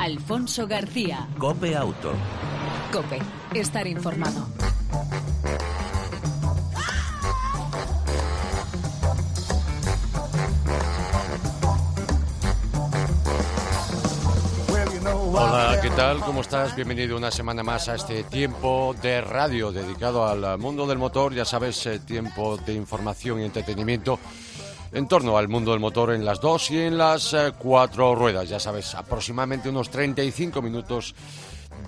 Alfonso García. Cope Auto. Cope, estar informado. Hola, ¿qué tal? ¿Cómo estás? Bienvenido una semana más a este tiempo de radio dedicado al mundo del motor. Ya sabes, eh, tiempo de información y entretenimiento en torno al mundo del motor en las dos y en las eh, cuatro ruedas. Ya sabes, aproximadamente unos 35 minutos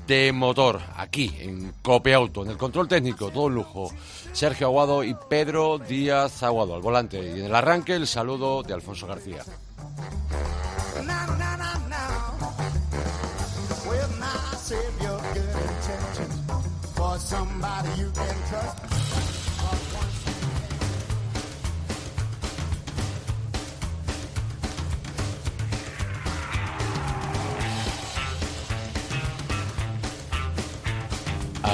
de motor aquí en Cope Auto, en el control técnico, todo lujo. Sergio Aguado y Pedro Díaz Aguado al volante. Y en el arranque, el saludo de Alfonso García.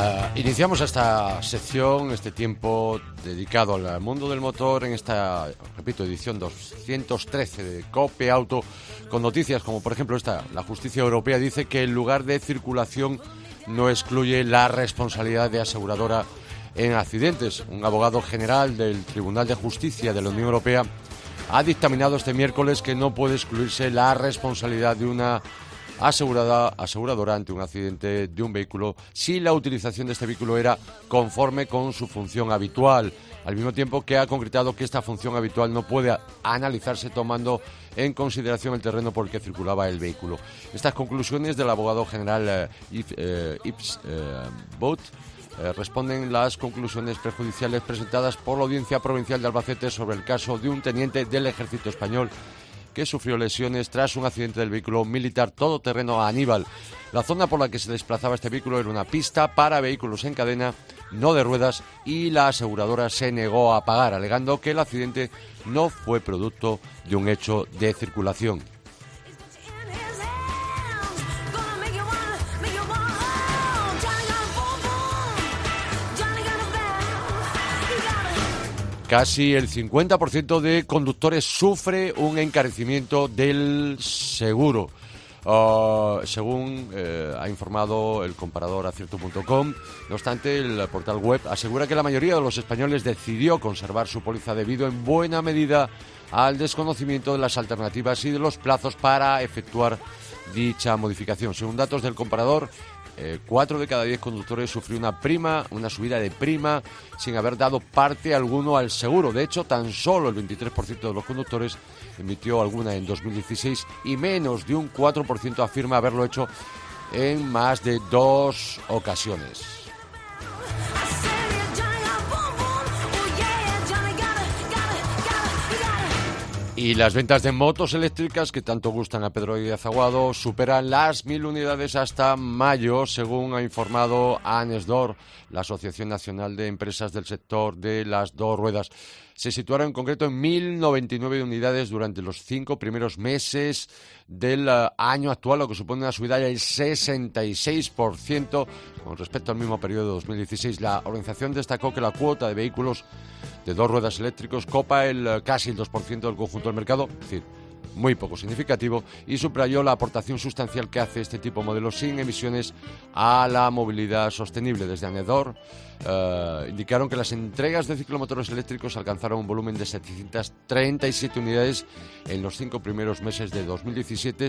Ah, iniciamos esta sección, este tiempo dedicado al mundo del motor en esta, repito, edición 213 de Cope Auto, con noticias como por ejemplo esta. La justicia europea dice que el lugar de circulación no excluye la responsabilidad de aseguradora en accidentes. Un abogado general del Tribunal de Justicia de la Unión Europea ha dictaminado este miércoles que no puede excluirse la responsabilidad de una asegurada, aseguradora ante un accidente de un vehículo si la utilización de este vehículo era conforme con su función habitual, al mismo tiempo que ha concretado que esta función habitual no puede analizarse tomando en consideración el terreno por el que circulaba el vehículo. Estas conclusiones del abogado general eh, eh, Ips eh, Boat responden las conclusiones prejudiciales presentadas por la Audiencia Provincial de Albacete sobre el caso de un teniente del ejército español que sufrió lesiones tras un accidente del vehículo militar todoterreno a Aníbal. La zona por la que se desplazaba este vehículo era una pista para vehículos en cadena, no de ruedas, y la aseguradora se negó a pagar, alegando que el accidente no fue producto de un hecho de circulación. Casi el 50% de conductores sufre un encarecimiento del seguro. Ah, según eh, ha informado el comparador acierto.com, no obstante, el portal web asegura que la mayoría de los españoles decidió conservar su póliza debido en buena medida al desconocimiento de las alternativas y de los plazos para efectuar dicha modificación. Según datos del comparador, eh, cuatro de cada diez conductores sufrió una prima, una subida de prima, sin haber dado parte alguno al seguro. De hecho, tan solo el 23% de los conductores emitió alguna en 2016 y menos de un 4% afirma haberlo hecho en más de dos ocasiones. Y las ventas de motos eléctricas que tanto gustan a Pedro Díaz Aguado superan las mil unidades hasta mayo, según ha informado ANESDOR, la Asociación Nacional de Empresas del Sector de las Dos Ruedas se situaron en concreto en 1.099 unidades durante los cinco primeros meses del eh, año actual, lo que supone una subida del 66% con respecto al mismo periodo de 2016. La organización destacó que la cuota de vehículos de dos ruedas eléctricos copa el eh, casi el 2% del conjunto del mercado, es decir, muy poco significativo y subrayó la aportación sustancial que hace este tipo de modelos sin emisiones a la movilidad sostenible. Desde Anedor eh, indicaron que las entregas de ciclomotores eléctricos alcanzaron un volumen de 737 unidades en los cinco primeros meses de 2017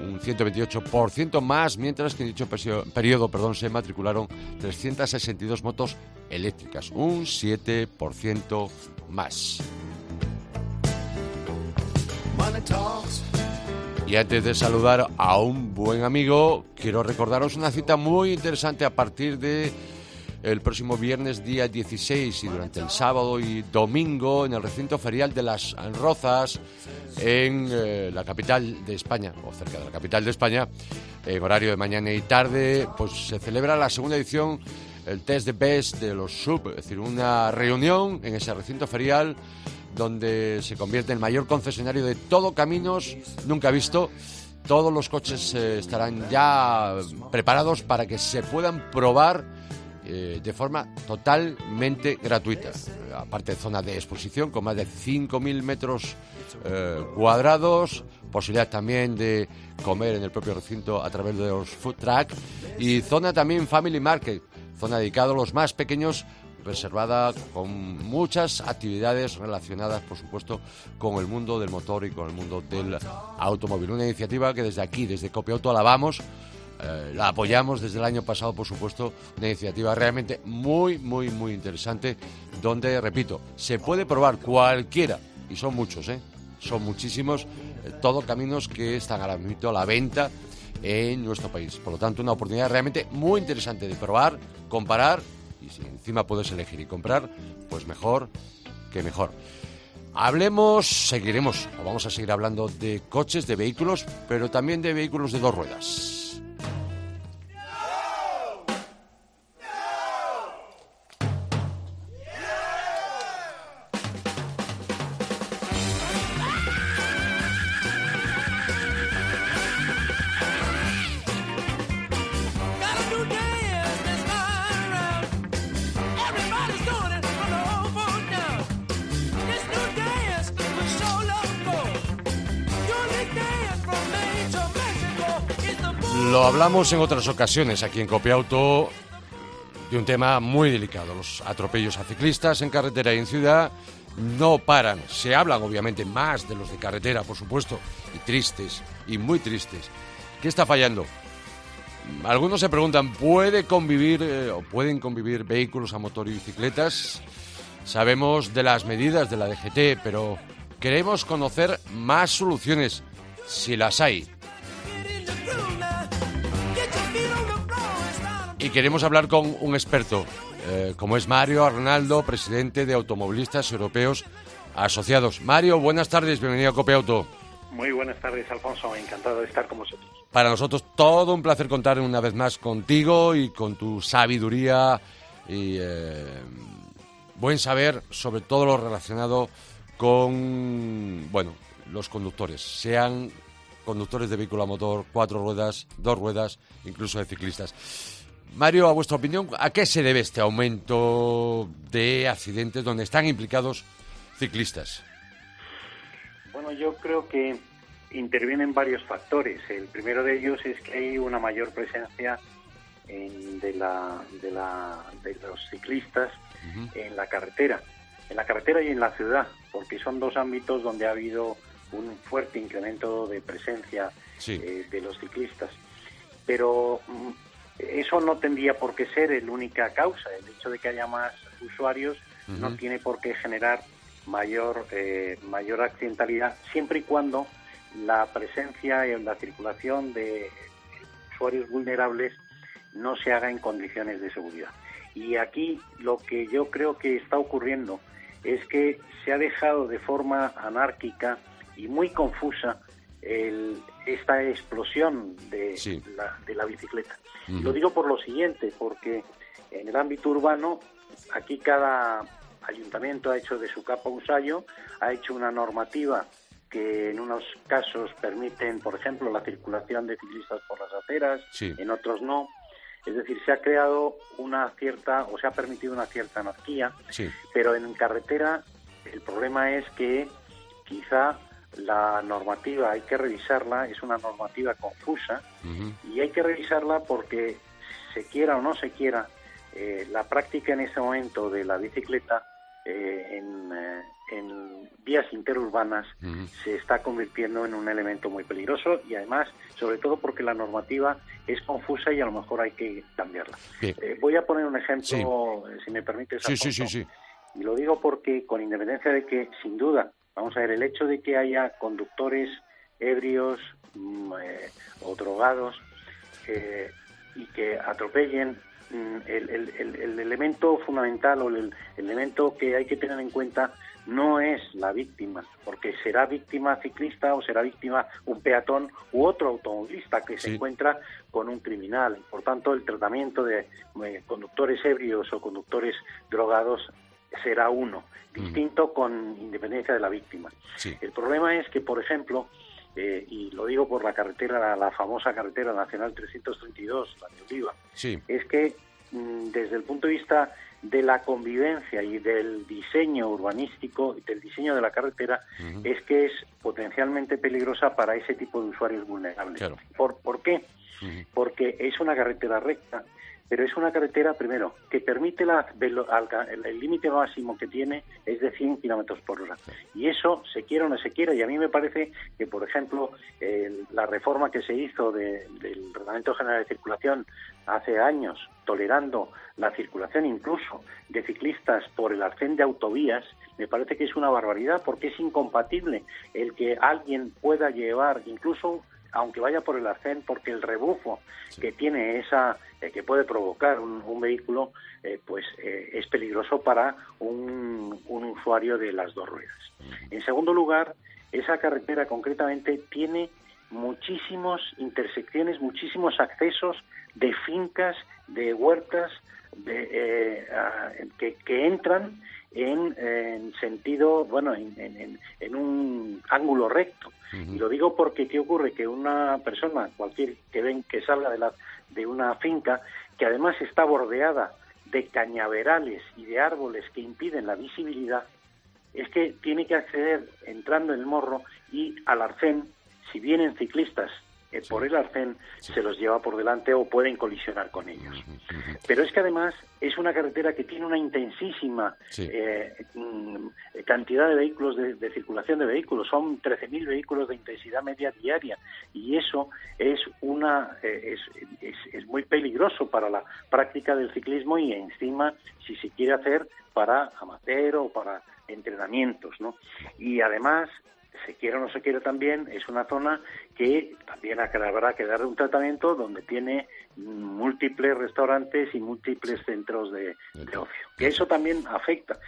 un 128% más, mientras que en dicho periodo perdón, se matricularon 362 motos eléctricas, un 7% más. Y antes de saludar a un buen amigo, quiero recordaros una cita muy interesante a partir de el próximo viernes día 16 y durante el sábado y domingo en el recinto ferial de las Rozas en eh, la capital de España o cerca de la capital de España en horario de mañana y tarde pues se celebra la segunda edición el test de best de los sub es decir una reunión en ese recinto ferial donde se convierte en el mayor concesionario de todo caminos nunca visto. Todos los coches eh, estarán ya preparados para que se puedan probar eh, de forma totalmente gratuita. Aparte zona de exposición con más de 5.000 metros eh, cuadrados, posibilidad también de comer en el propio recinto a través de los food truck y zona también Family Market, zona dedicada a los más pequeños reservada con muchas actividades relacionadas, por supuesto, con el mundo del motor y con el mundo del automóvil. Una iniciativa que desde aquí, desde Copiauto, alabamos, eh, la apoyamos desde el año pasado, por supuesto, una iniciativa realmente muy, muy, muy interesante, donde, repito, se puede probar cualquiera, y son muchos, ¿eh? son muchísimos, eh, todos caminos que están ahora mismo a la venta en nuestro país. Por lo tanto, una oportunidad realmente muy interesante de probar, comparar y si encima puedes elegir y comprar, pues mejor que mejor. Hablemos, seguiremos, o vamos a seguir hablando de coches, de vehículos, pero también de vehículos de dos ruedas. Lo hablamos en otras ocasiones aquí en Copiauto de un tema muy delicado. Los atropellos a ciclistas en carretera y en ciudad no paran. Se hablan obviamente más de los de carretera, por supuesto, y tristes, y muy tristes. ¿Qué está fallando? Algunos se preguntan, ¿puede convivir eh, o pueden convivir vehículos a motor y bicicletas? Sabemos de las medidas de la DGT, pero queremos conocer más soluciones, si las hay. Y queremos hablar con un experto, eh, como es Mario Arnaldo, presidente de Automovilistas Europeos Asociados. Mario, buenas tardes, bienvenido a Cope Auto. Muy buenas tardes, Alfonso, encantado de estar con vosotros. Para nosotros todo un placer contar una vez más contigo y con tu sabiduría y eh, buen saber sobre todo lo relacionado con, bueno, los conductores, sean conductores de vehículo a motor, cuatro ruedas, dos ruedas, incluso de ciclistas. Mario, a vuestra opinión, ¿a qué se debe este aumento de accidentes donde están implicados ciclistas? Bueno, yo creo que intervienen varios factores. El primero de ellos es que hay una mayor presencia de, la, de, los ciclistas en la carretera, en la carretera y en la ciudad, porque son dos ámbitos donde ha habido un fuerte incremento de presencia eh, de los ciclistas. Pero mm, eso no tendría por qué ser la única causa. El hecho de que haya más usuarios no tiene por qué generar mayor, eh, mayor accidentalidad, siempre y cuando la presencia y la circulación de usuarios vulnerables no se haga en condiciones de seguridad. Y aquí lo que yo creo que está ocurriendo es que se ha dejado de forma anárquica y muy confusa esta explosión de, la, de la bicicleta. Lo digo por lo siguiente, porque en el ámbito urbano, aquí cada ayuntamiento ha hecho de su capa un sallo, ha hecho una normativa que en unos casos permiten, por ejemplo, la circulación de ciclistas por las aceras, en otros no. Es decir, se ha creado una cierta, o se ha permitido una cierta anarquía, pero en carretera el problema es que quizá la normativa hay que revisarla, es una normativa confusa y hay que revisarla porque se quiera o no se quiera, eh, la práctica en este momento de la bicicleta eh, en, eh, en, vías interurbanas se está convirtiendo en un elemento muy peligroso y además, sobre todo porque la normativa es confusa y a lo mejor hay que cambiarla. voy a poner un ejemplo, si me permites. Sí, sí, sí, sí. Y lo digo porque, con independencia de que, sin duda, Vamos a ver, el hecho de que haya conductores ebrios mm, eh, o drogados eh, y que atropellen, mm, el, elemento fundamental o el, elemento que hay que tener en cuenta no es la víctima, porque será víctima ciclista o será víctima un peatón u otro automovilista que se encuentra con un criminal. Por tanto, el tratamiento de eh, conductores ebrios o conductores drogados será uno, mm. distinto con independencia de la víctima. El problema es que, por ejemplo, eh, y lo digo por la carretera, la, famosa carretera nacional 332, la de Oliva, es que mm, desde el punto de vista de la convivencia y del diseño urbanístico y del diseño de la carretera es que es potencialmente peligrosa para ese tipo de usuarios vulnerables. ¿Por, ¿Por qué? Porque es una carretera recta, pero es una carretera, primero, que permite la, el límite máximo que tiene es de 100 kilómetros por hora. Y eso se quiera o no se quiera. Y a mí me parece que, por ejemplo, la reforma que se hizo del Reglamento General de Circulación hace años, tolerando la circulación incluso de ciclistas por el arcén de autovías, me parece que es una barbaridad porque es incompatible el que alguien pueda llevar incluso aunque vaya por el arcén, porque el rebufo que tiene esa, eh, que puede provocar un, vehículo, eh, pues eh, es peligroso para un, usuario de las dos ruedas. En segundo lugar, esa carretera concretamente tiene muchísimas intersecciones, muchísimos accesos de fincas, de huertas, de, que, que, entran en, sentido, bueno, en, en, un ángulo recto. Y lo digo porque ¿qué ocurre? Que una persona, cualquier que ven que salga de, la, de una finca, que además está bordeada de cañaverales y de árboles que impiden la visibilidad, es que tiene que acceder entrando en el morro y al arcén, si vienen ciclistas eh, por el arcén se los lleva por delante o pueden colisionar con ellos. Pero es que además es una carretera que tiene una intensísima eh, mm, cantidad de vehículos, de, circulación de vehículos. Son 13.000 vehículos de intensidad media diaria y eso es, una, eh, es, es, muy peligroso para la práctica del ciclismo y encima si se quiere hacer para amateur o para entrenamientos, ¿no? Y además se quiere o no se quiere también, es una zona que también habrá que darle un tratamiento donde tiene múltiples restaurantes y múltiples centros de, ocio, que eso también afecta.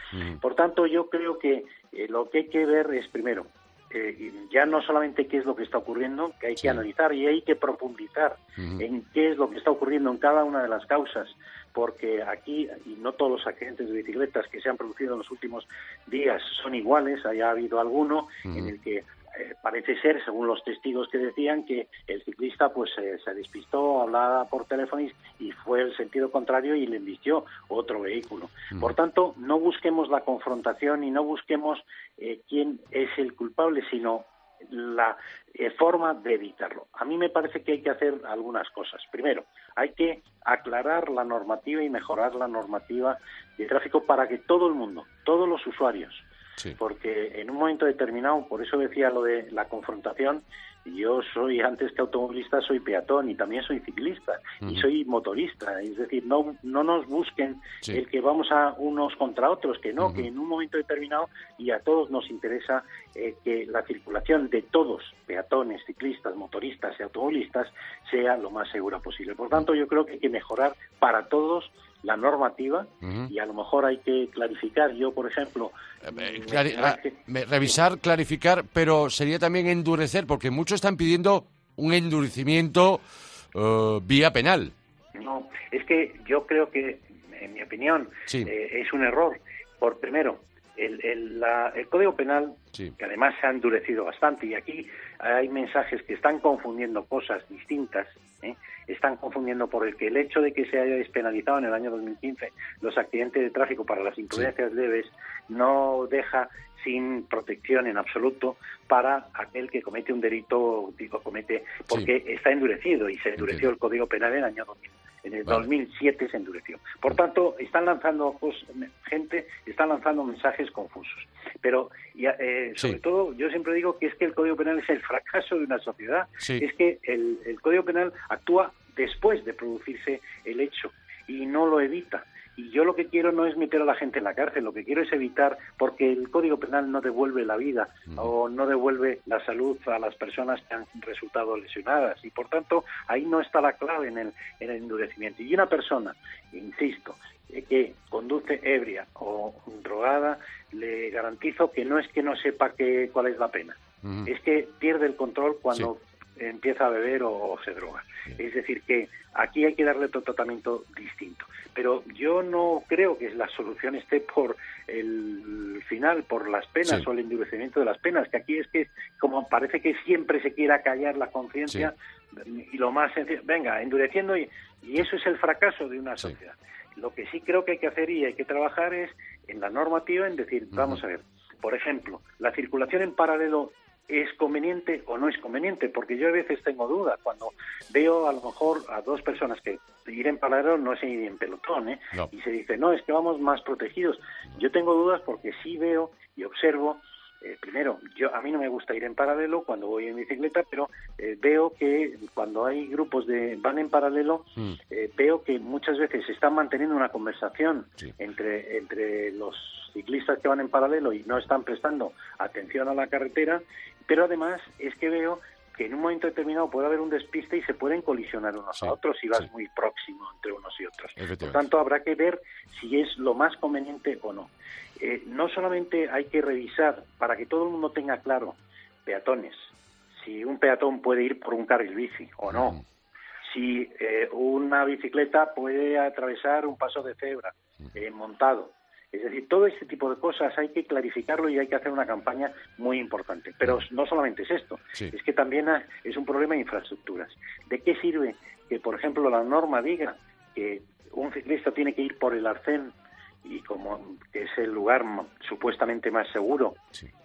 Por tanto, yo creo que eh, lo que hay que ver es, primero, eh, ya no solamente qué es lo que está ocurriendo, que hay que analizar y hay que profundizar en qué es lo que está ocurriendo en cada una de las causas porque aquí, y no todos los accidentes de bicicletas que se han producido en los últimos días son iguales, haya habido alguno en el que eh, parece ser, según los testigos que decían, que el ciclista pues se despistó, hablaba por teléfono y fue el sentido contrario y le embistió otro vehículo. Por tanto, no busquemos la confrontación y no busquemos eh, quién es el culpable, sino la eh, forma de evitarlo. A mí me parece que hay que hacer algunas cosas. Primero, hay que aclarar la normativa y mejorar la normativa de tráfico para que todo el mundo, todos los usuarios, porque en un momento determinado, por eso decía lo de la confrontación, yo soy, antes que automovilista, soy peatón y también soy ciclista y soy motorista. Es decir, no, no nos busquen el que vamos a unos contra otros, que no, que en un momento determinado y a todos nos interesa eh, que la circulación de todos, peatones, ciclistas, motoristas y automovilistas, sea lo más segura posible. Por tanto, yo creo que hay que mejorar para todos la normativa y a lo mejor hay que clarificar. Yo, por ejemplo... Eh, ah, revisar, clarificar, pero sería también endurecer, porque muchos están pidiendo un endurecimiento eh, vía penal. No, es que yo creo que, en mi opinión, eh, es un error. Por primero, el, el, el Código Penal, que además se ha endurecido bastante, y aquí hay mensajes que están confundiendo cosas distintas, ¿eh? están confundiendo por el que el hecho de que se haya despenalizado en el año 2015 los accidentes de tráfico para las imprudencias leves no deja sin protección en absoluto para aquel que comete un delito, digo, comete, porque está endurecido y se endureció el Código Penal en el año 2000. En el 2007 se endureció. Por tanto, están lanzando gente, están lanzando mensajes confusos. Pero, eh, sobre todo, yo siempre digo que es que el Código Penal es el fracaso de una sociedad. Es que el, el Código Penal actúa después de producirse el hecho y no lo evita. Y yo lo que quiero no es meter a la gente en la cárcel, lo que quiero es evitar, porque el Código Penal no devuelve la vida o no devuelve la salud a las personas que han resultado lesionadas. Y por tanto, ahí no está la clave en el, en el endurecimiento. Y una persona, insisto, eh, que conduce ebria o drogada, le garantizo que no es que no sepa que, cuál es la pena, es que pierde el control cuando empieza a beber o, se droga. Es decir, que aquí hay que darle otro tratamiento distinto. Pero yo no creo que la solución esté por el final, por las penas o el endurecimiento de las penas, que aquí es que como parece que siempre se quiera callar la conciencia y lo más sencillo, venga, endureciendo y, y, eso es el fracaso de una sociedad. Lo que sí creo que hay que hacer y hay que trabajar es en la normativa, en decir, vamos a ver, por ejemplo, la circulación en paralelo es conveniente o no es conveniente, porque yo a veces tengo dudas cuando veo a lo mejor a dos personas que ir en paralelo no es ir en pelotón, ¿eh? y se dice, no, es que vamos más protegidos. Yo tengo dudas porque sí veo y observo eh, primero, yo a mí no me gusta ir en paralelo cuando voy en bicicleta, pero eh, veo que cuando hay grupos de van en paralelo, mm. eh, veo que muchas veces se están manteniendo una conversación entre entre los ciclistas que van en paralelo y no están prestando atención a la carretera, pero además es que veo que en un momento determinado puede haber un despiste y se pueden colisionar unos a otros si vas muy próximo entre unos y otros. Por tanto, habrá que ver si es lo más conveniente o no. Eh, no solamente hay que revisar para que todo el mundo tenga claro peatones, si un peatón puede ir por un carril bici o no, si eh, una bicicleta puede atravesar un paso de cebra eh, montado, es decir, todo este tipo de cosas hay que clarificarlo y hay que hacer una campaña muy importante. Pero no solamente es esto, es que también es un problema de infraestructuras. ¿De qué sirve que, por ejemplo, la norma diga que un ciclista tiene que ir por el arcén y como es el lugar supuestamente más seguro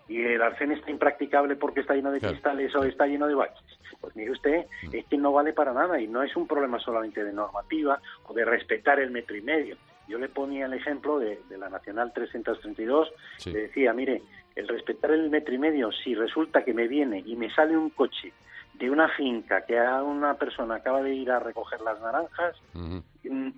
y el arcén está impracticable porque está lleno de cristales o está lleno de baches. Pues mire usted, mm. es que no vale para nada y no es un problema solamente de normativa o de respetar el metro y medio. Yo le ponía el ejemplo de, la Nacional 332, le decía, mire, el respetar el metro y medio, si resulta que me viene y me sale un coche de una finca que a una persona acaba de ir a recoger las naranjas, mm,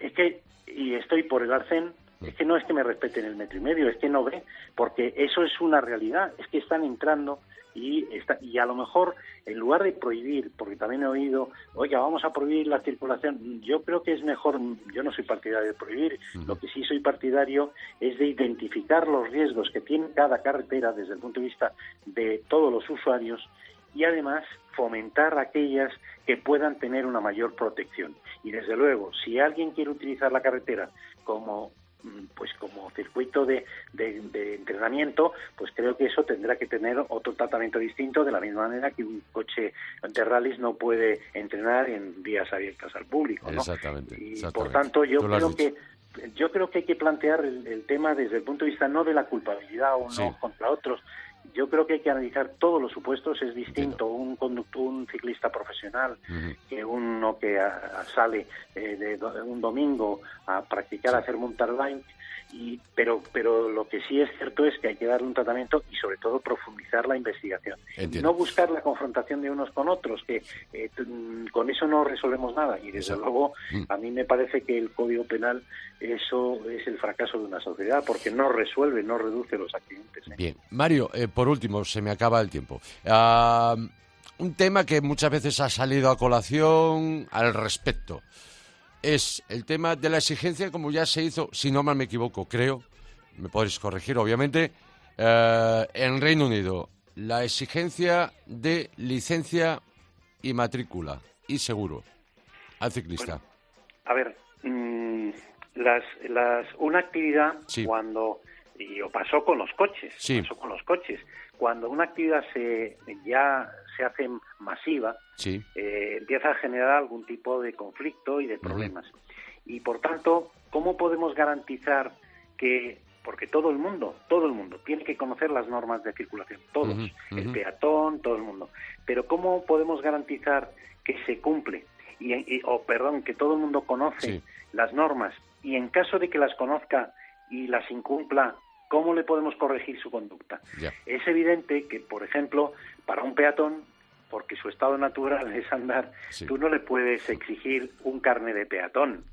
es que, y estoy por el arcén, es que no es que me respeten el metro y medio, es que no ve, porque eso es una realidad, es que están entrando y, está, y a lo mejor en lugar de prohibir, porque también he oído, oiga, vamos a prohibir la circulación, yo creo que es mejor, yo no soy partidario de prohibir, lo que sí soy partidario es de identificar los riesgos que tiene cada carretera desde el punto de vista de todos los usuarios y además fomentar aquellas que puedan tener una mayor protección. Y desde luego, si alguien quiere utilizar la carretera como pues como circuito de, de, entrenamiento, pues creo que eso tendrá que tener otro tratamiento distinto, de la misma manera que un coche de rallies no puede entrenar en vías abiertas al público. ¿no? Exactamente. Y por tanto, yo creo que yo creo que hay que plantear el, tema desde el punto de vista no de la culpabilidad o no contra otros, yo creo que hay que analizar todos los supuestos. Es distinto un conductor, un ciclista profesional que uno que sale eh, de, un domingo a practicar, a hacer mountain bike y, pero, pero lo que sí es cierto es que hay que darle un tratamiento y sobre todo profundizar la investigación. No buscar la confrontación de unos con otros, que eh, con eso no resolvemos nada. Y desde luego mm. a mí me parece que el Código Penal eso es el fracaso de una sociedad porque no resuelve, no reduce los accidentes. ¿eh? Bien, Mario, eh, por último, se me acaba el tiempo. Ah, un tema que muchas veces ha salido a colación al respecto es el tema de la exigencia, como ya se hizo, si no mal me equivoco, creo, me podéis corregir, obviamente, eh, en Reino Unido, la exigencia de licencia y matrícula y seguro al ciclista. a ver, mm, las, las, una actividad cuando y pasó con los coches, pasó con los coches. Cuando una actividad se ya se hace masiva, eh, empieza a generar algún tipo de conflicto y de problemas. Y por tanto, ¿cómo podemos garantizar que porque todo el mundo, todo el mundo tiene que conocer las normas de circulación, todos, el peatón, todo el mundo. Pero ¿cómo podemos garantizar que se cumple y, o perdón, que todo el mundo conoce las normas. Y en caso de que las conozca y las incumpla, ¿cómo le podemos corregir su conducta? Es evidente que, por ejemplo, para un peatón porque su estado natural es andar, tú no le puedes exigir un carne de peatón.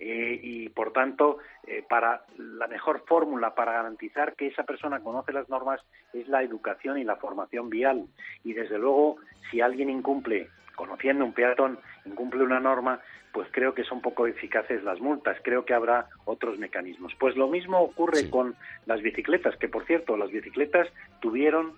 Eh, y por tanto, eh, para la mejor fórmula para garantizar que esa persona conoce las normas es la educación y la formación vial. Y desde luego, si alguien incumple, conociendo un peatón, incumple una norma, pues creo que son poco eficaces las multas. Creo que habrá otros mecanismos. Pues lo mismo ocurre con las bicicletas, que por cierto, las bicicletas tuvieron,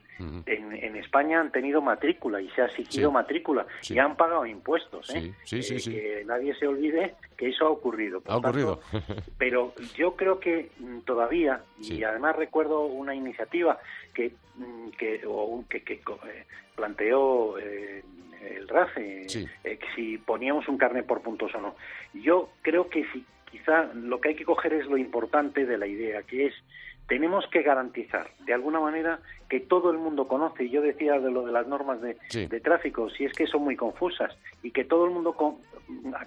en, España han tenido matrícula y se ha exigido matrícula y han pagado impuestos. ¿eh? eh que nadie se olvide que eso ha ocurrido. ha ocurrido. pero yo creo que mm, todavía, y además recuerdo una iniciativa que, mm, que, que, eh, planteó eh, el RACE, eh, si poníamos un carnet por puntos o no. Yo creo que si quizá lo que hay que coger es lo importante de la idea, que es tenemos que garantizar de alguna manera que todo el mundo conoce. Y yo decía de lo de las normas de, tráfico, si es que son muy confusas y que todo el mundo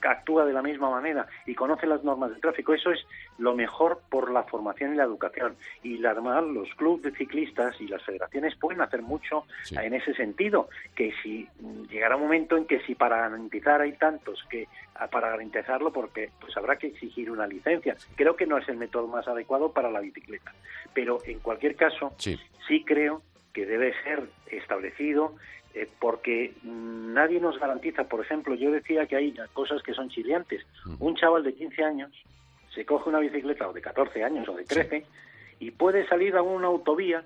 actúa de la misma manera y conoce las normas de tráfico, eso es lo mejor por la formación y la educación. Y además los clubes de ciclistas y las federaciones pueden hacer mucho en ese sentido, que si llegará un momento en que si para garantizar hay tantos que para garantizarlo porque pues habrá que exigir una licencia. Creo que no es el método más adecuado para la bicicleta, pero en cualquier caso sí, creo que debe ser establecido eh, porque nadie nos garantiza, por ejemplo, yo decía que hay cosas que son chiliantes. Un chaval de 15 años se coge una bicicleta o de 14 años o de 13 y puede salir a una autovía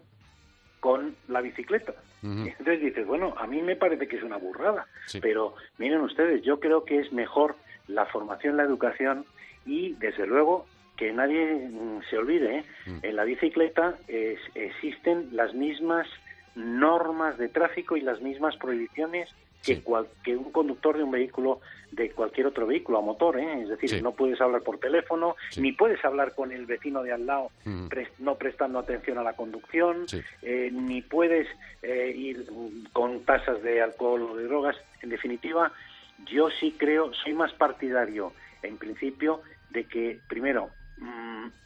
con la bicicleta. Entonces dices, bueno, a mí me parece que es una burrada, pero miren ustedes, yo creo que es mejor la formación, la educación y, desde luego, que nadie mm, se olvide, ¿eh? mm. en la bicicleta existen las mismas normas de tráfico y las mismas prohibiciones que, que un conductor de un vehículo, de cualquier otro vehículo a motor, ¿eh? es decir, no puedes hablar por teléfono, ni puedes hablar con el vecino de al lado mm. no prestando atención a la conducción, eh, ni puedes eh, ir con tasas de alcohol o de drogas. En definitiva, yo sí creo, soy más partidario, en principio, de que, primero,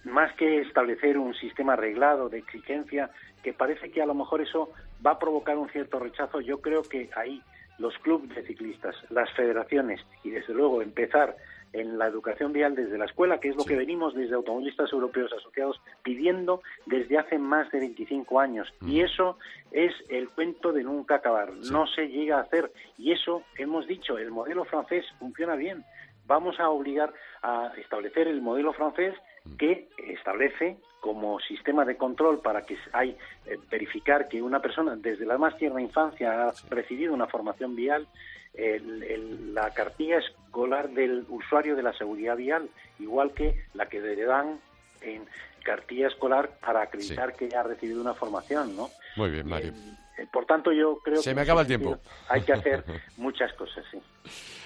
más que establecer un sistema arreglado de exigencia, que parece que a lo mejor eso va a provocar un cierto rechazo, yo creo que ahí los clubes de ciclistas, las federaciones y desde luego empezar en la educación vial desde la escuela, que es lo que venimos desde automovilistas europeos asociados pidiendo desde hace más de 25 años. Y eso es el cuento de nunca acabar. No se llega a hacer. Y eso, hemos dicho, el modelo francés funciona bien. Vamos a obligar a establecer el modelo francés que establece como sistema de control para que hay eh, verificar que una persona desde la más tierna infancia ha recibido una formación vial la cartilla escolar del usuario de la seguridad vial igual que la que le dan en cartilla escolar para acreditar que ha recibido una formación no muy bien Mario eh, eh, por tanto yo creo se me acaba el tiempo. hay que hacer muchas cosas sí.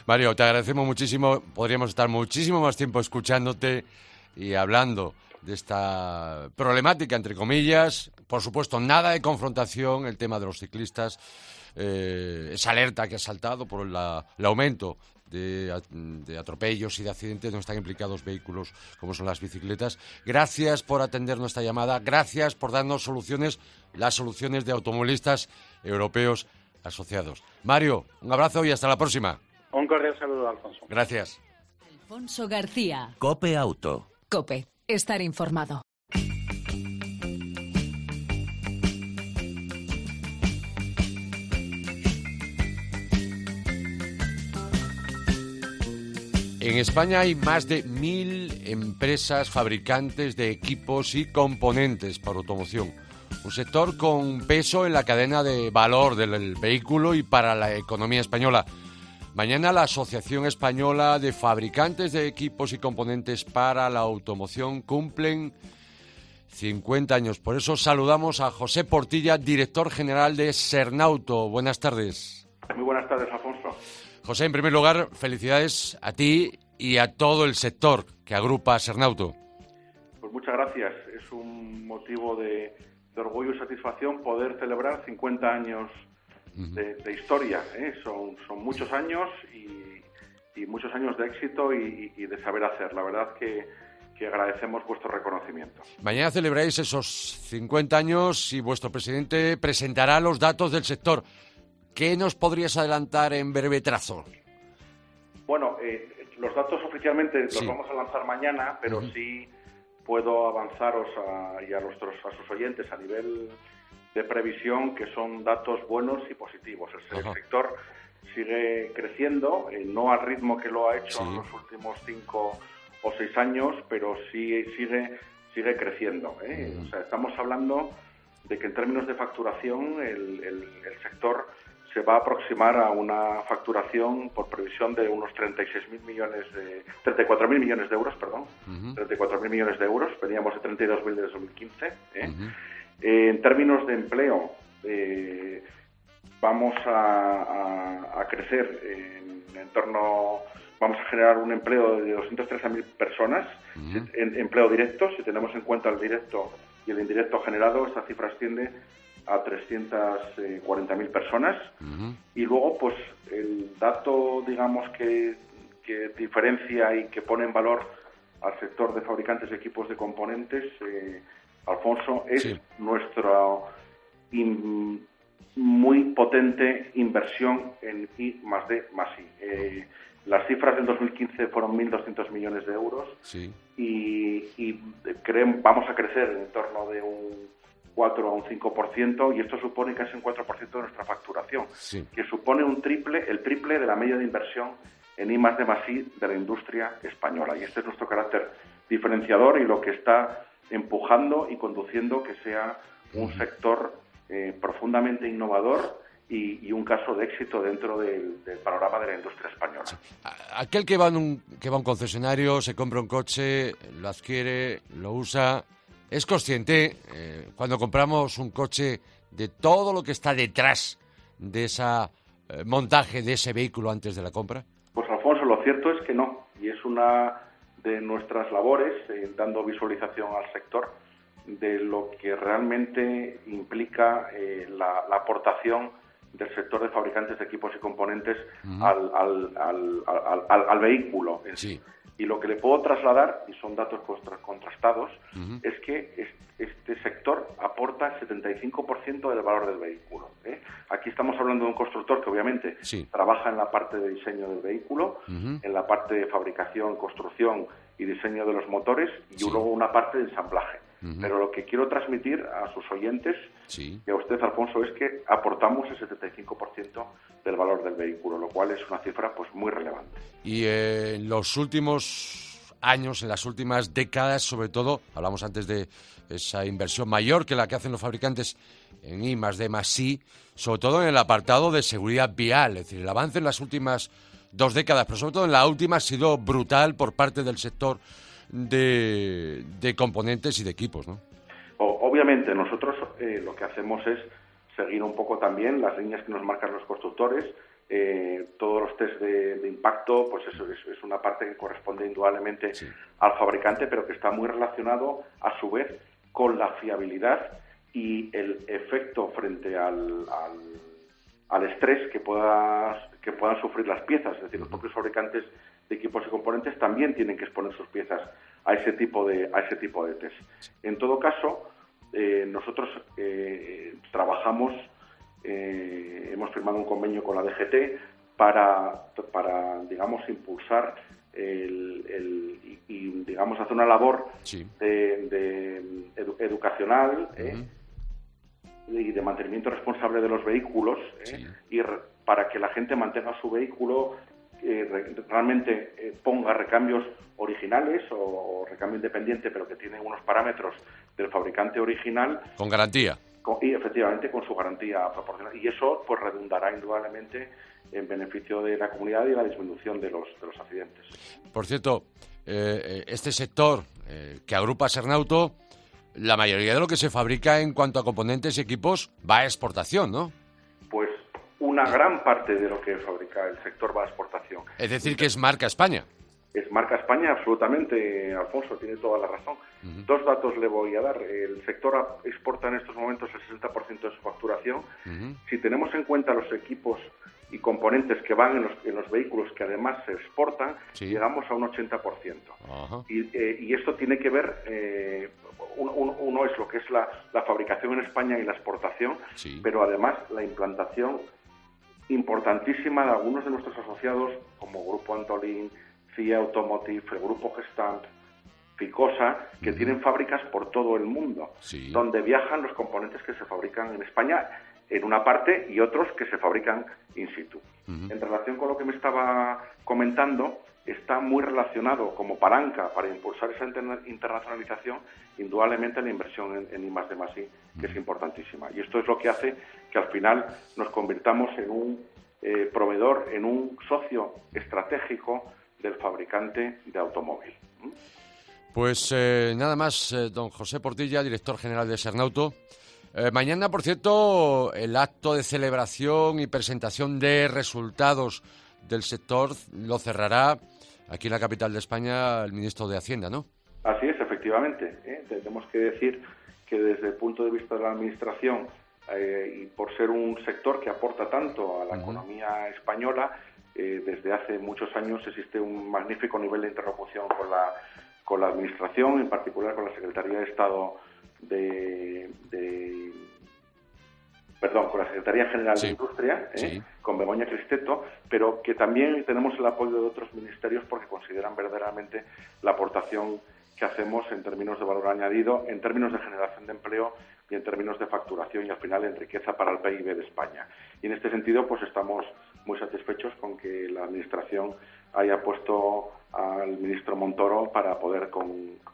Mario te agradecemos muchísimo. Podríamos estar muchísimo más tiempo escuchándote y hablando de esta problemática, entre comillas. Por supuesto, nada de confrontación, el tema de los ciclistas. Eh, esa alerta que ha saltado por el aumento de, atropellos y de accidentes donde están implicados vehículos como son las bicicletas. Gracias por atender nuestra llamada, gracias por darnos soluciones, las soluciones de automovilistas europeos asociados. Mario, un abrazo y hasta la próxima. Un cordial saludo, Alfonso. Gracias. Alfonso García. Cope Auto. Cope, estar informado. En España hay más de mil empresas fabricantes de equipos y componentes para automoción. Un sector con peso en la cadena de valor del vehículo y para la economía española. Mañana la Asociación Española de Fabricantes de Equipos y Componentes para la Automoción cumplen 50 años. Por eso saludamos a José Portilla, director general de Sernauto. Buenas tardes. Muy buenas tardes, Alfonso. José, en primer lugar, felicidades a ti y a todo el sector que agrupa a Sernauto. Pues muchas gracias. Es un motivo de, de orgullo y satisfacción poder celebrar 50 años de, historia. ¿eh? Son, son muchos años y, muchos años de éxito y, de saber hacer. La verdad que, agradecemos vuestro reconocimiento. Mañana celebráis esos 50 años y vuestro presidente presentará los datos del sector. ¿Qué nos podrías adelantar en breve trazo? Bueno, eh, los datos oficialmente los vamos a lanzar mañana, pero sí puedo avanzaros a, y a, nuestros, a sus oyentes a nivel de previsión que son datos buenos y positivos. El, sector sigue creciendo, eh, no al ritmo que lo ha hecho en los últimos cinco o seis años, pero sí sigue, sigue creciendo. ¿eh? O sea, estamos hablando de que en términos de facturación el, el, sector se va a aproximar a una facturación por previsión de unos 36.000 millones de 34.000 millones de euros, perdón, 34.000 millones de euros, veníamos de 32.000 de 2015. ¿eh? Eh, en términos de empleo, eh, vamos a, crecer en, en torno, vamos a generar un empleo de 213.000 personas, en, empleo directo, si tenemos en cuenta el directo y el indirecto generado, esta cifra asciende a 340.000 personas. Y luego, pues el dato, digamos, que, que, diferencia y que pone en valor al sector de fabricantes de equipos de componentes, eh, Alfonso, es nuestra muy potente inversión en I más D más I. Eh, las cifras del 2015 fueron 1.200 millones de euros y, y creemos, vamos a crecer en torno de un 4 a un 5% y esto supone casi un 4% de nuestra facturación, que supone un triple, el triple de la media de inversión en I más de más I de la industria española. Y este es nuestro carácter diferenciador y lo que está empujando y conduciendo que sea un sector eh, profundamente innovador y, un caso de éxito dentro del, panorama de la industria española. Aquel que va, un, que va a un concesionario, se compra un coche, lo adquiere, lo usa, ¿Es consciente eh, cuando compramos un coche de todo lo que está detrás de ese eh, montaje de ese vehículo antes de la compra? Pues Alfonso, lo cierto es que no. Y es una de nuestras labores, eh, dando visualización al sector, de lo que realmente implica la, aportación del sector de fabricantes de equipos y componentes al, al, vehículo. sí. Y lo que le puedo trasladar, y son datos contrastados, es que este sector aporta el 75% del valor del vehículo. ¿eh? Aquí estamos hablando de un constructor que obviamente trabaja en la parte de diseño del vehículo, en la parte de fabricación, construcción y diseño de los motores, y luego una parte de ensamblaje. Pero lo que quiero transmitir a sus oyentes y a usted, Alfonso, es que aportamos el 75% del valor del vehículo, lo cual es una cifra pues muy relevante. Y eh, en los últimos años, en las últimas décadas, sobre todo, hablamos antes de esa inversión mayor que la que hacen los fabricantes en I más D más I, sobre todo en el apartado de seguridad vial, es decir, el avance en las últimas dos décadas, pero sobre todo en la última ha sido brutal por parte del sector de, componentes y de equipos, ¿no? obviamente, nosotros eh, lo que hacemos es seguir un poco también las líneas que nos marcan los constructores. Eh, todos los test de, impacto, pues eso es, una parte que corresponde indudablemente al fabricante, pero que está muy relacionado a su vez con la fiabilidad y el efecto frente al, al, estrés que, pueda, que puedan sufrir las piezas. Es decir, los propios fabricantes de equipos y componentes también tienen que exponer sus piezas a ese tipo de, a ese tipo de test. En todo caso, eh, nosotros eh, trabajamos, eh, hemos firmado un convenio con la DGT para, para digamos, impulsar el, y, digamos, hacer una labor de, educacional y de mantenimiento responsable de los vehículos y para que la gente mantenga su vehículo realmente eh, ponga recambios originales o, recambio independiente, pero que tiene unos parámetros del fabricante original. Con garantía. y efectivamente con su garantía proporcional. Y eso pues redundará indudablemente en beneficio de la comunidad y la disminución de los, de los accidentes. Por cierto, eh, eh, este sector que agrupa Sernauto, la mayoría de lo que se fabrica en cuanto a componentes y equipos va a exportación, ¿no? una gran parte de lo que fabrica el sector va a exportación. Es decir, que es marca España. Es marca España, absolutamente, Alfonso, tiene toda la razón. Dos datos le voy a dar. El sector exporta en estos momentos el 60% de su facturación. Si tenemos en cuenta los equipos y componentes que van en los, vehículos que además se exportan, llegamos a un 80%. Eh, y, esto tiene que ver, eh, uno, es lo que es la, fabricación en España y la exportación, pero además la implantación importantísima de algunos de nuestros asociados, como Grupo Antolín, CIA Automotive, el Grupo Gestamp, Ficosa, que tienen fábricas por todo el mundo, donde viajan los componentes que se fabrican en España en una parte y otros que se fabrican in situ. En relación con lo que me estaba comentando, está muy relacionado como palanca para impulsar esa internacionalización, indudablemente la inversión en, en I I, que es importantísima. Y esto es lo que hace que al final nos convirtamos en un eh, proveedor, en un socio estratégico del fabricante de automóvil. Pues eh, nada más, eh, don José Portilla, director general de Sernauto. Mañana, por cierto, el acto de celebración y presentación de resultados del sector lo cerrará aquí en la capital de España el ministro de Hacienda, ¿no? Así es, efectivamente. ¿eh? Tenemos que decir que desde el punto de vista de la Administración eh, y por ser un sector que aporta tanto a la economía española, eh, desde hace muchos años existe un magnífico nivel de interlocución con la, con la Administración, en particular con la Secretaría de Estado de, perdón, con la Secretaría General de Industria, ¿eh? con Begoña Cristeto, pero que también tenemos el apoyo de otros ministerios porque consideran verdaderamente la aportación que hacemos en términos de valor añadido, en términos de generación de empleo y en términos de facturación y al final en riqueza para el PIB de España. Y en este sentido, pues estamos muy satisfechos con que la Administración haya puesto al ministro Montoro para poder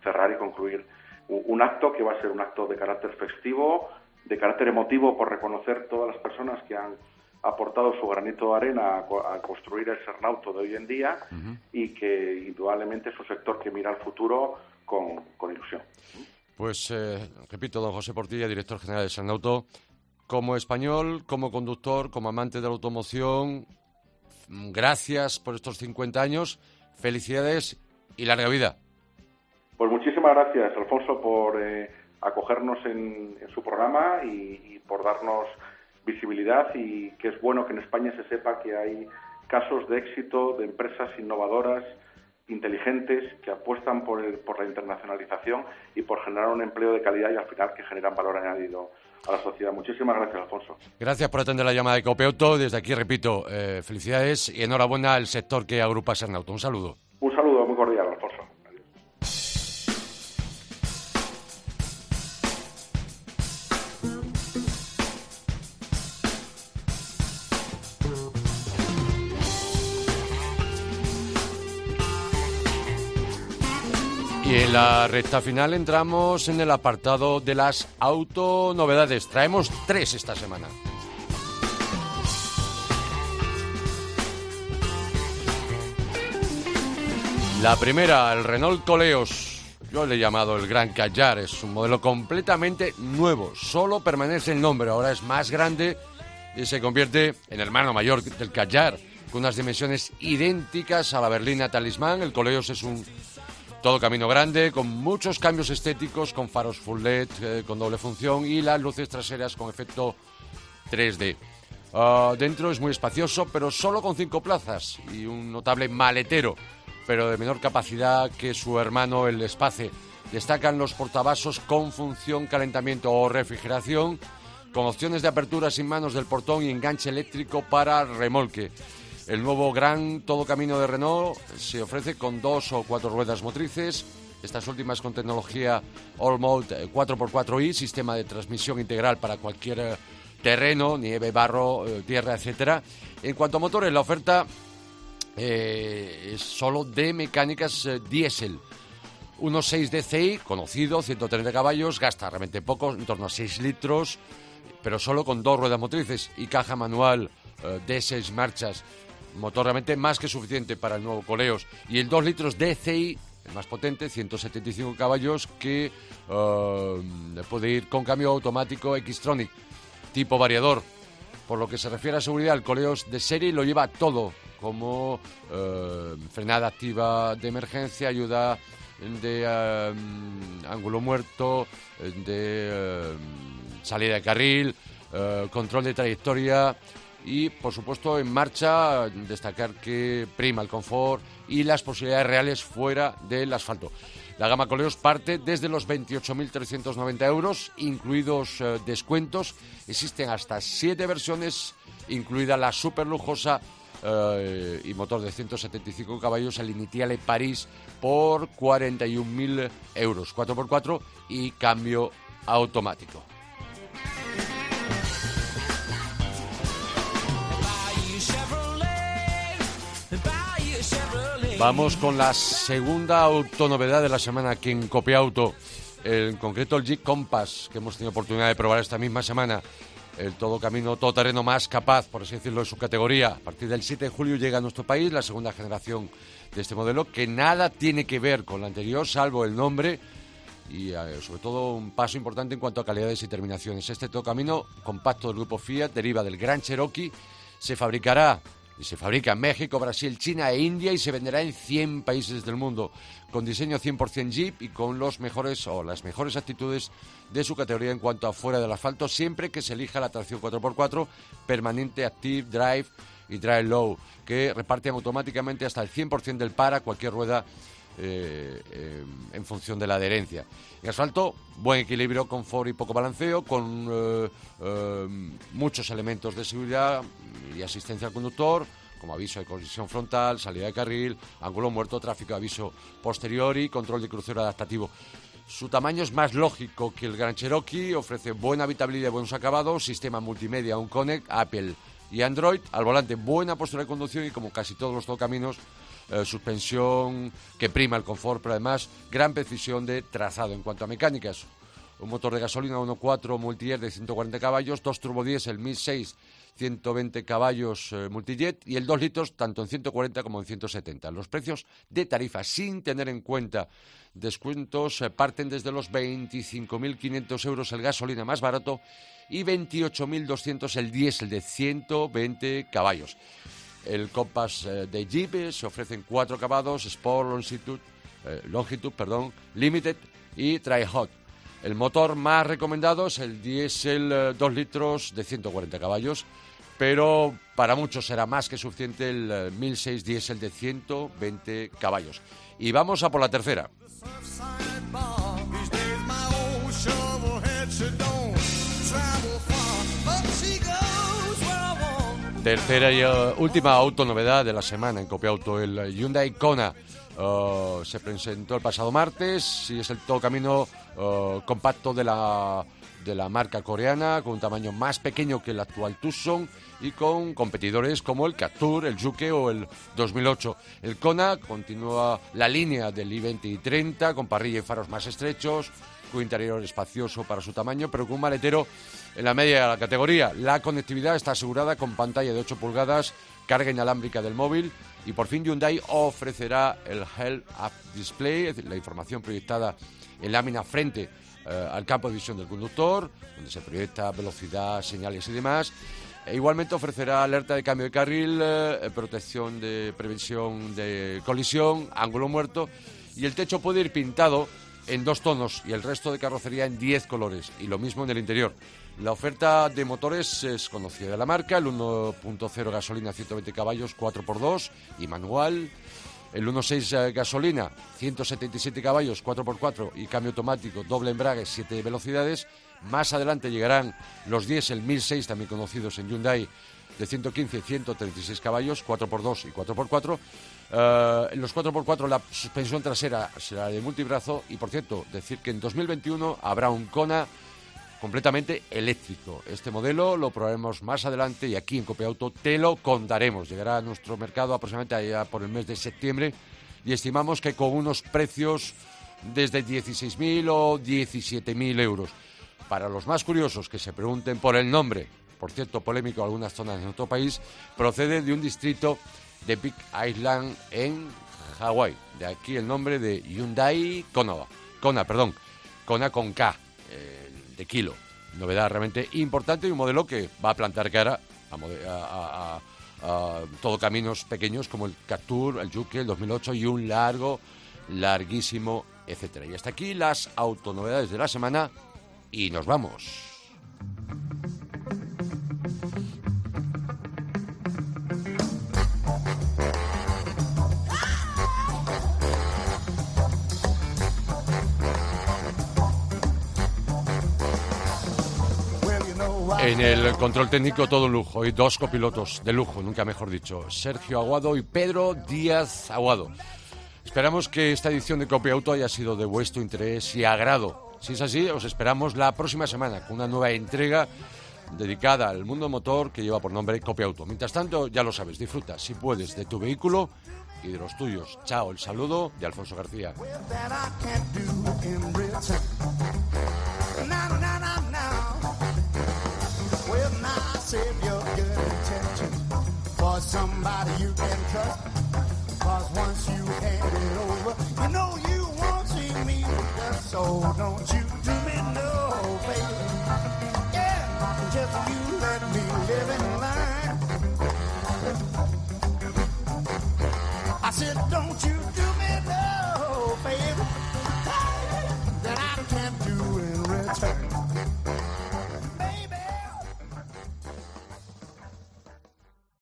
cerrar y concluir un acto que va a ser un acto de carácter festivo, de carácter emotivo por reconocer todas las personas que han aportado su granito de arena a, construir el Sernauto de hoy en día y que indudablemente es un sector que mira al futuro con, ilusión. Pues eh, repito, don José Portilla, director general de Sernauto, como español, como conductor, como amante de la automoción, gracias por estos 50 años, felicidades y larga vida. Pues muchísimas gracias, Alfonso, por eh, acogernos en, su programa y, por darnos visibilidad y que es bueno que en España se sepa que hay casos de éxito de empresas innovadoras, inteligentes, que apuestan por, por la internacionalización y por generar un empleo de calidad y al final que generan valor añadido a la sociedad. Muchísimas gracias, Alfonso. Gracias por atender la llamada de Copeuto. Desde aquí, repito, eh, felicidades y enhorabuena al sector que agrupa Sernauto. Un saludo la recta final entramos en el apartado de las autonovedades. Traemos tres esta semana. La primera, el Renault Coleos. Yo le he llamado el Gran Callar. Es un modelo completamente nuevo. Solo permanece el nombre. Ahora es más grande y se convierte en hermano mayor del Callar. Con unas dimensiones idénticas a la berlina Talismán. El Coleos es un todo camino grande, con muchos cambios estéticos, con faros full LED, eh, con doble función y las luces traseras con efecto 3D. Ah, dentro es muy espacioso, pero solo con cinco plazas y un notable maletero, pero de menor capacidad que su hermano el Espace. Destacan los portavasos con función calentamiento o refrigeración, con opciones de apertura sin manos del portón y enganche eléctrico para remolque. El nuevo gran todo camino de Renault se ofrece con dos o cuatro ruedas motrices, estas últimas con tecnología All Mode 4x4i, sistema de transmisión integral para cualquier eh, terreno, nieve, barro, eh, tierra, etcétera. En cuanto a motores, la oferta eh, es solo de mecánicas diésel. 1.6 DCI, conocido, 130 caballos, gasta realmente poco, en torno a 6 litros, pero solo con dos ruedas motrices y caja manual de 6 marchas motor realmente más que suficiente para el nuevo Coleos. Y el 2 litros DCI, el más potente, 175 caballos, que uh, puede ir con cambio automático Xtronic, tipo variador. Por lo que se refiere a seguridad, el Coleos de serie lo lleva todo, como uh, frenada activa de emergencia, ayuda de um, ángulo muerto, de salida de carril, control de trayectoria y, por supuesto, en marcha destacar que prima el confort y las posibilidades reales fuera del asfalto. La gama Coleos parte desde los 28.390 euros, incluidos eh, descuentos. Existen hasta siete versiones, incluida la super lujosa eh, y motor de 175 caballos, el Initiale París, por 41.000 euros, 4x4 y cambio automático. Vamos con la segunda autonovedad de la semana aquí en Copiauto, en concreto el Jeep Compass, que hemos tenido oportunidad de probar esta misma semana. El todo camino, todo terreno más capaz, por así decirlo, de su categoría. A partir del 7 de julio llega a nuestro país la segunda generación de este modelo, que nada tiene que ver con la anterior, salvo el nombre y eh, sobre todo un paso importante en cuanto a calidades y terminaciones. Este todo camino compacto del grupo Fiat deriva del Gran Cherokee, se fabricará se fabrica en México, Brasil, China e India y se venderá en 100 países del mundo, con diseño 100% Jeep y con los mejores o las mejores actitudes de su categoría en cuanto a fuera del asfalto, siempre que se elija la tracción 4x4 permanente Active Drive y Drive Low, que reparten automáticamente hasta el 100% del par a cualquier rueda eh, eh, en función de la adherencia. En asfalto, buen equilibrio, confort y poco balanceo, con eh, muchos elementos de seguridad y asistencia al conductor, como aviso de colisión frontal, salida de carril, ángulo muerto, tráfico aviso posterior y control de crucero adaptativo. Su tamaño es más lógico que el Gran Cherokee, ofrece buena habitabilidad y buenos acabados, sistema multimedia, un Connect, Apple y Android, al volante buena postura de conducción y como casi todos los caminos eh, suspensión que prima el confort, pero además gran precisión de trazado. En cuanto a mecánicas, un motor de gasolina 1.4 multi-air de 140 caballos, dos turbo el 1006 120 caballos eh, multijet y el 2 litros tanto en 140 como en 170. Los precios de tarifa sin tener en cuenta descuentos eh, parten desde los 25.500 euros el gasolina más barato y 28.200 el diésel de 120 caballos. El Compass eh, de Jeep eh, se ofrecen cuatro acabados, Sport, Longitude, eh, Longitud, perdón, Limited y Try Hot. El motor más recomendado es el diésel 2 litros de 140 caballos, pero para muchos será más que suficiente el 1006 diésel de 120 caballos. Y vamos a por la tercera. Tercera y uh, última autonovedad de la semana en Copiauto, el Hyundai Kona. Uh, se presentó el pasado martes y es el todo camino uh, compacto de la, de la marca coreana, con un tamaño más pequeño que el actual Tucson y con competidores como el Captur, el Juke o el 2008. El Kona continúa la línea del i20 y 30 con parrilla y faros más estrechos, interior espacioso para su tamaño, pero con un maletero en la media de la categoría. La conectividad está asegurada con pantalla de 8 pulgadas, carga inalámbrica del móvil y por fin Hyundai ofrecerá el Health Up Display, la información proyectada en lámina frente eh, al campo de visión del conductor, donde se proyecta velocidad, señales y demás. E igualmente ofrecerá alerta de cambio de carril, eh, protección de prevención de colisión, ángulo muerto y el techo puede ir pintado en dos tonos y el resto de carrocería en 10 colores y lo mismo en el interior. La oferta de motores es conocida de la marca, el 1.0 gasolina 120 caballos 4x2 y manual, el 1.6 eh, gasolina 177 caballos 4x4 y cambio automático doble embrague 7 velocidades. Más adelante llegarán los diésel 1006 también conocidos en Hyundai de 115 y 136 caballos 4x2 y 4x4. Eh, en los 4x4 la suspensión trasera será de multibrazo y por cierto decir que en 2021 habrá un Kona completamente eléctrico. Este modelo lo probaremos más adelante y aquí en Copiauto te lo contaremos. Llegará a nuestro mercado aproximadamente por el mes de septiembre y estimamos que con unos precios desde 16.000 o 17.000 euros. Para los más curiosos que se pregunten por el nombre, por cierto polémico en algunas zonas de nuestro país, procede de un distrito de Big Island en Hawái. De aquí el nombre de Hyundai Kona, Kona, perdón, Kona con K. Eh, de kilo. Novedad realmente importante y un modelo que va a plantar cara a, todo caminos pequeños como el Captur, el Juke, el 2008 y un largo, larguísimo, etcétera. Y hasta aquí las autonovedades de la semana y nos vamos. En el control técnico todo lujo y dos copilotos de lujo, nunca mejor dicho, Sergio Aguado y Pedro Díaz Aguado. Esperamos que esta edición de Copy Auto haya sido de vuestro interés y agrado. Si es así, os esperamos la próxima semana con una nueva entrega dedicada al mundo motor que lleva por nombre Copy Auto. Mientras tanto, ya lo sabes, disfruta, si puedes, de tu vehículo y de los tuyos. Chao, el saludo de Alfonso García. Save your good intention for somebody you can trust. Cause once you hand it over, you know you won't see me just so don't you do me no favor. Yeah, just you let me live in line. I said, don't you